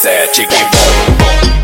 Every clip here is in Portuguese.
sete que bom.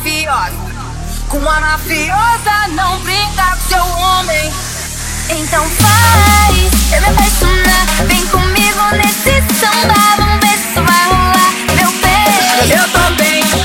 Mafiosa. Com a mafiosa não brinca com seu homem. Então faz, eu me apaixonar. Vem comigo nesse samba, vamos ver se vai rolar. Meu bem, eu tô bem,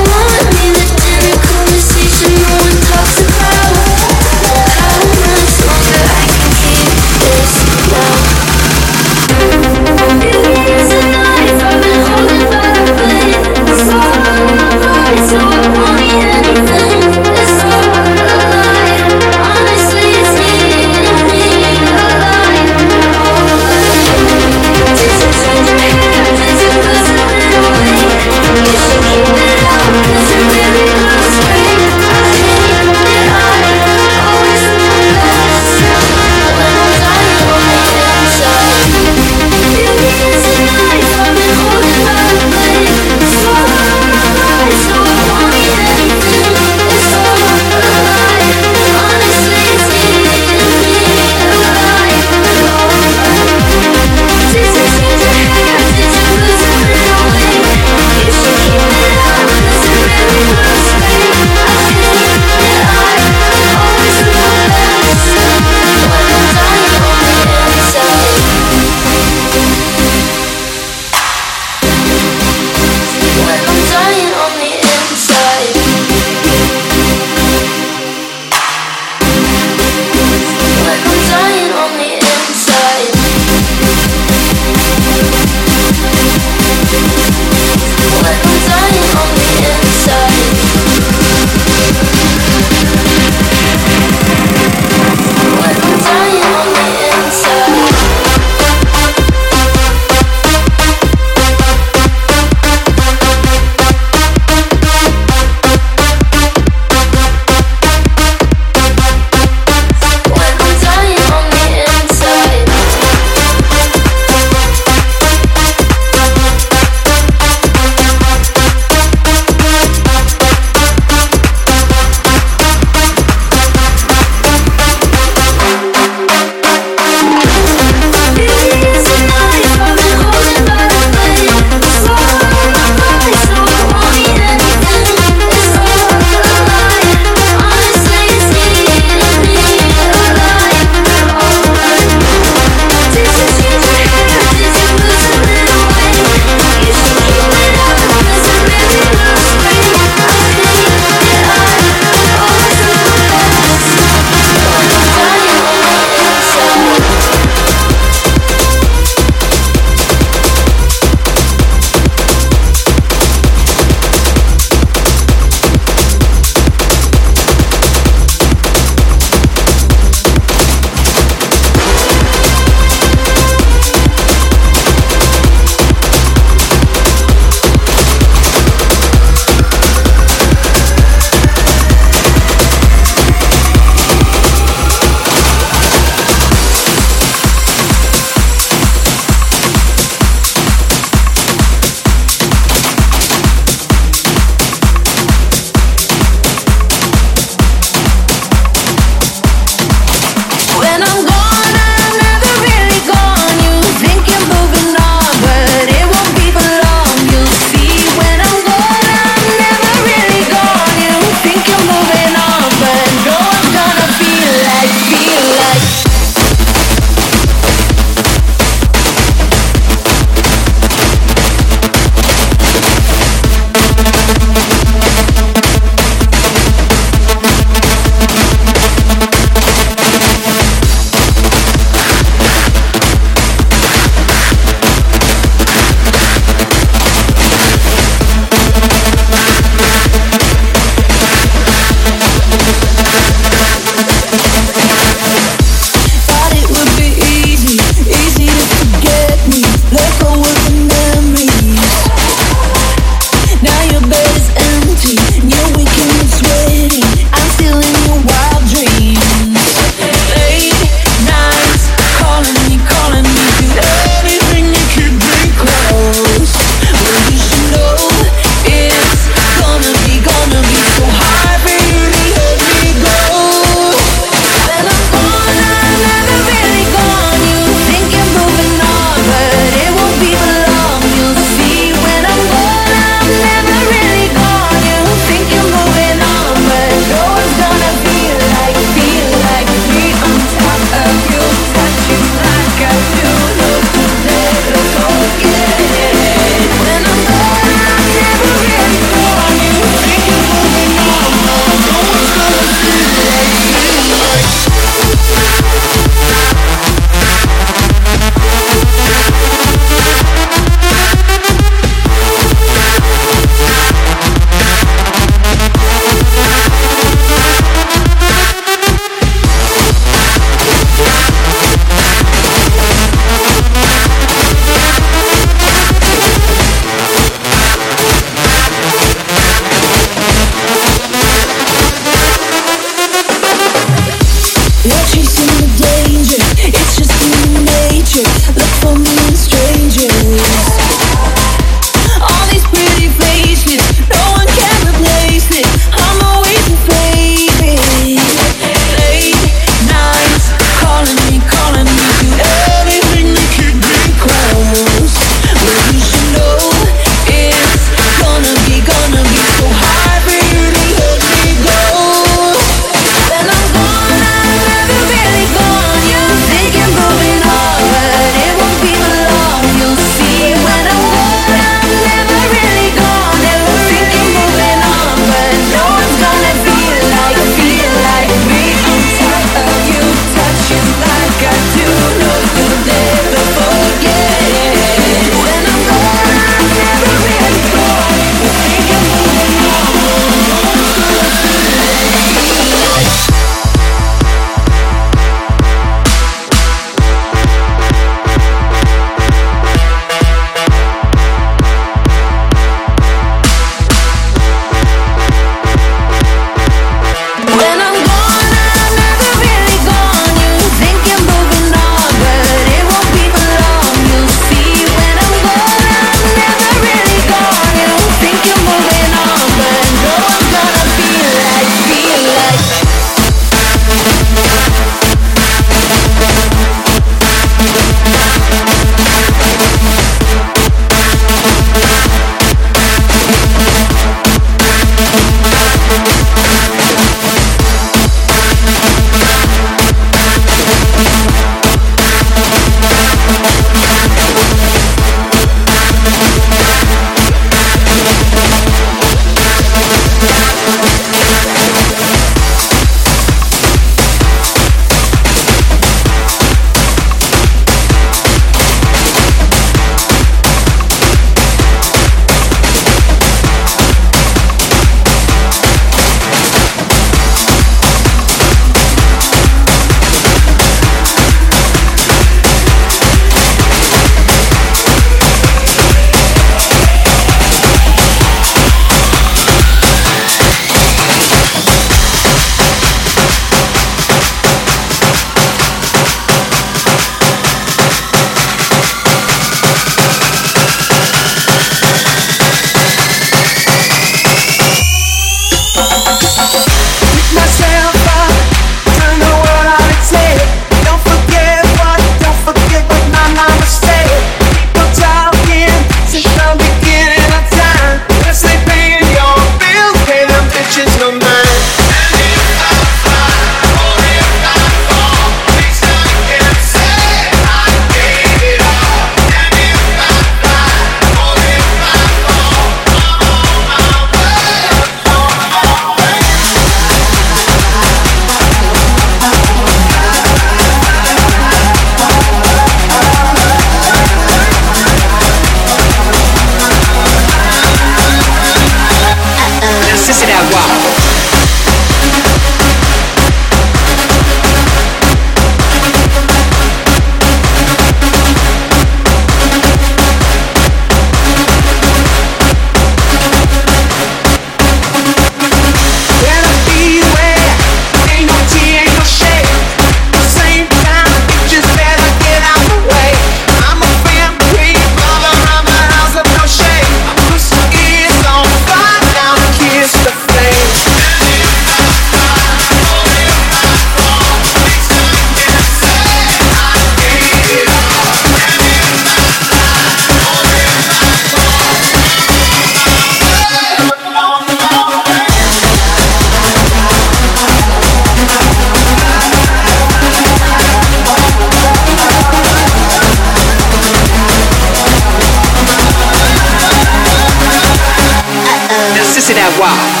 to that wall.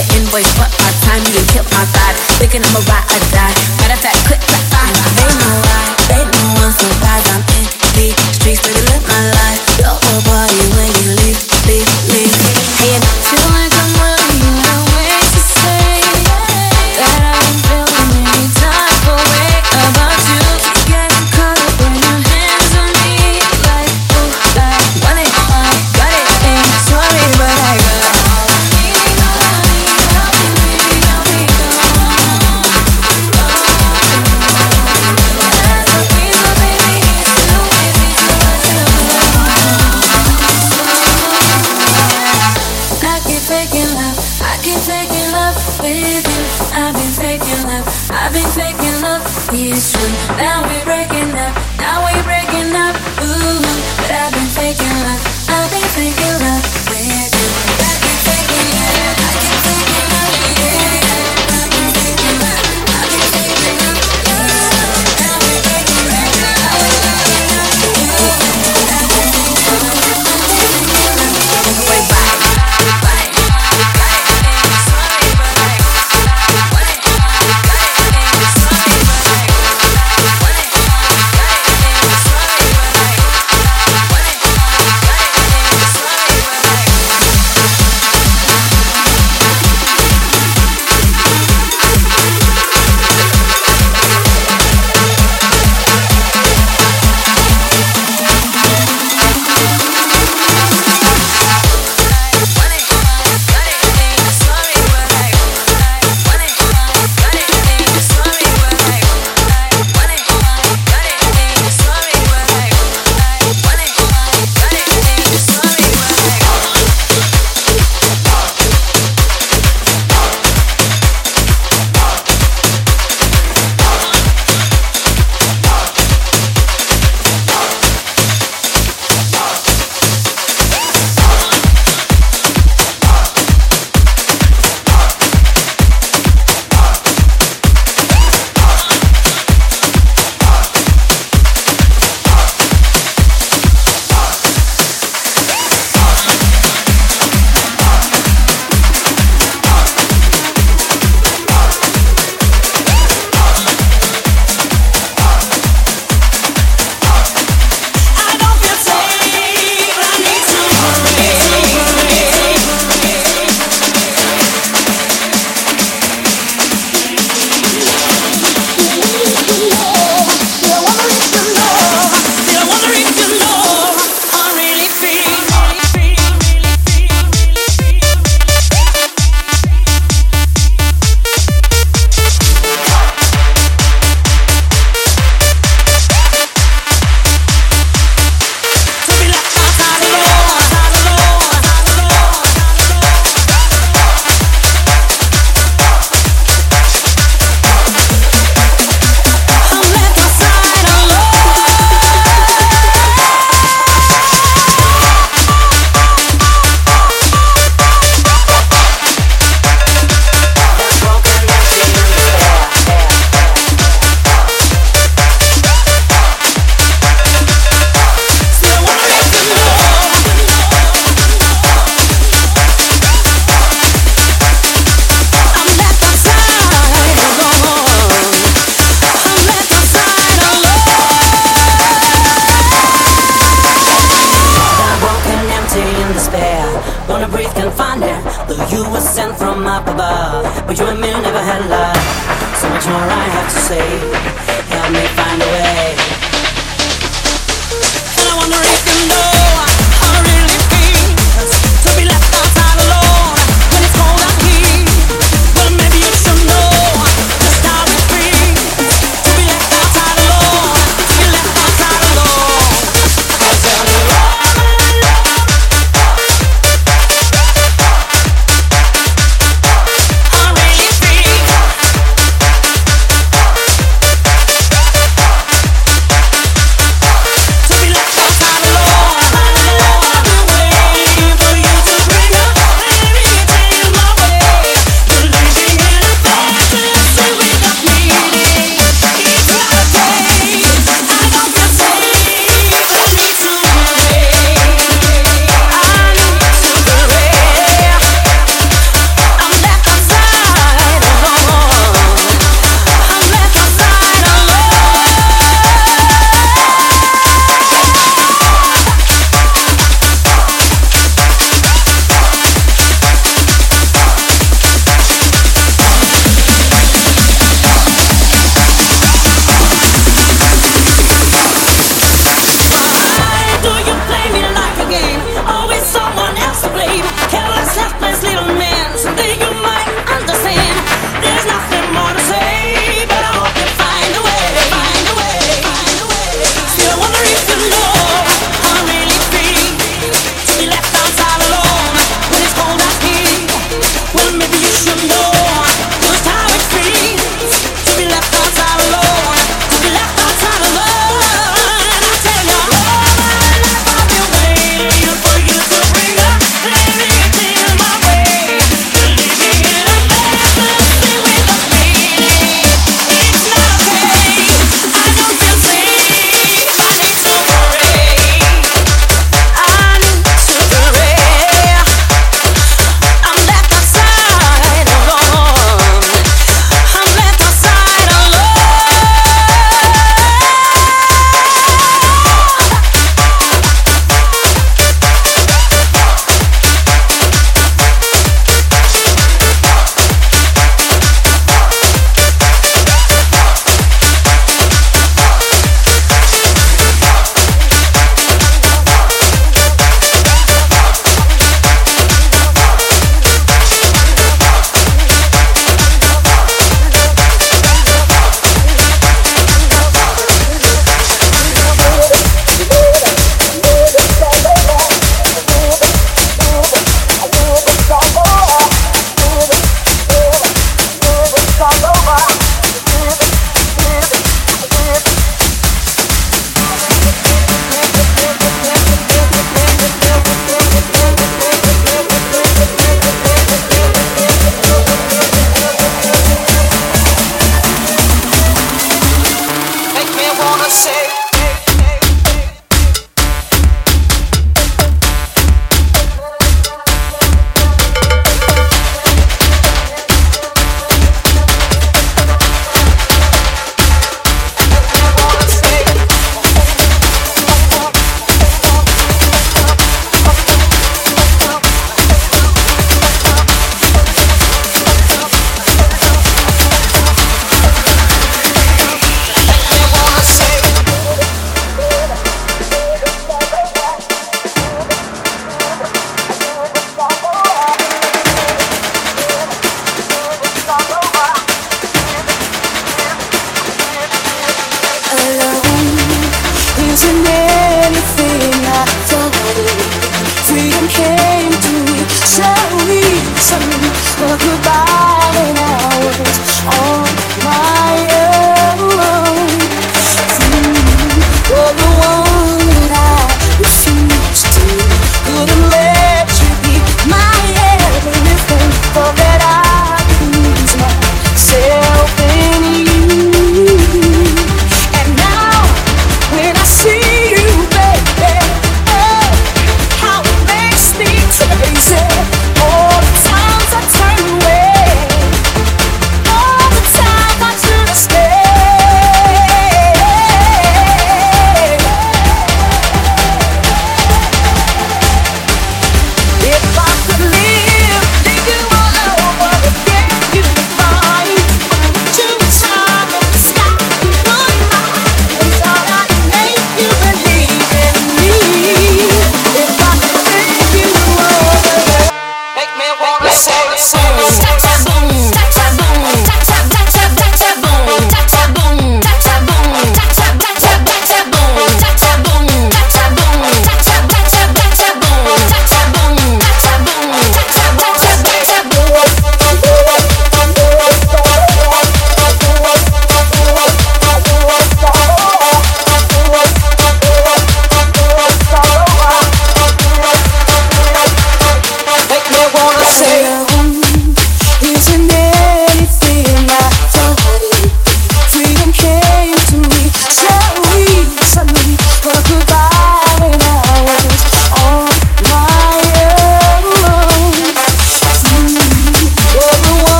the invoice, but my time, you kill my vibe. Thinking I'ma ride or die.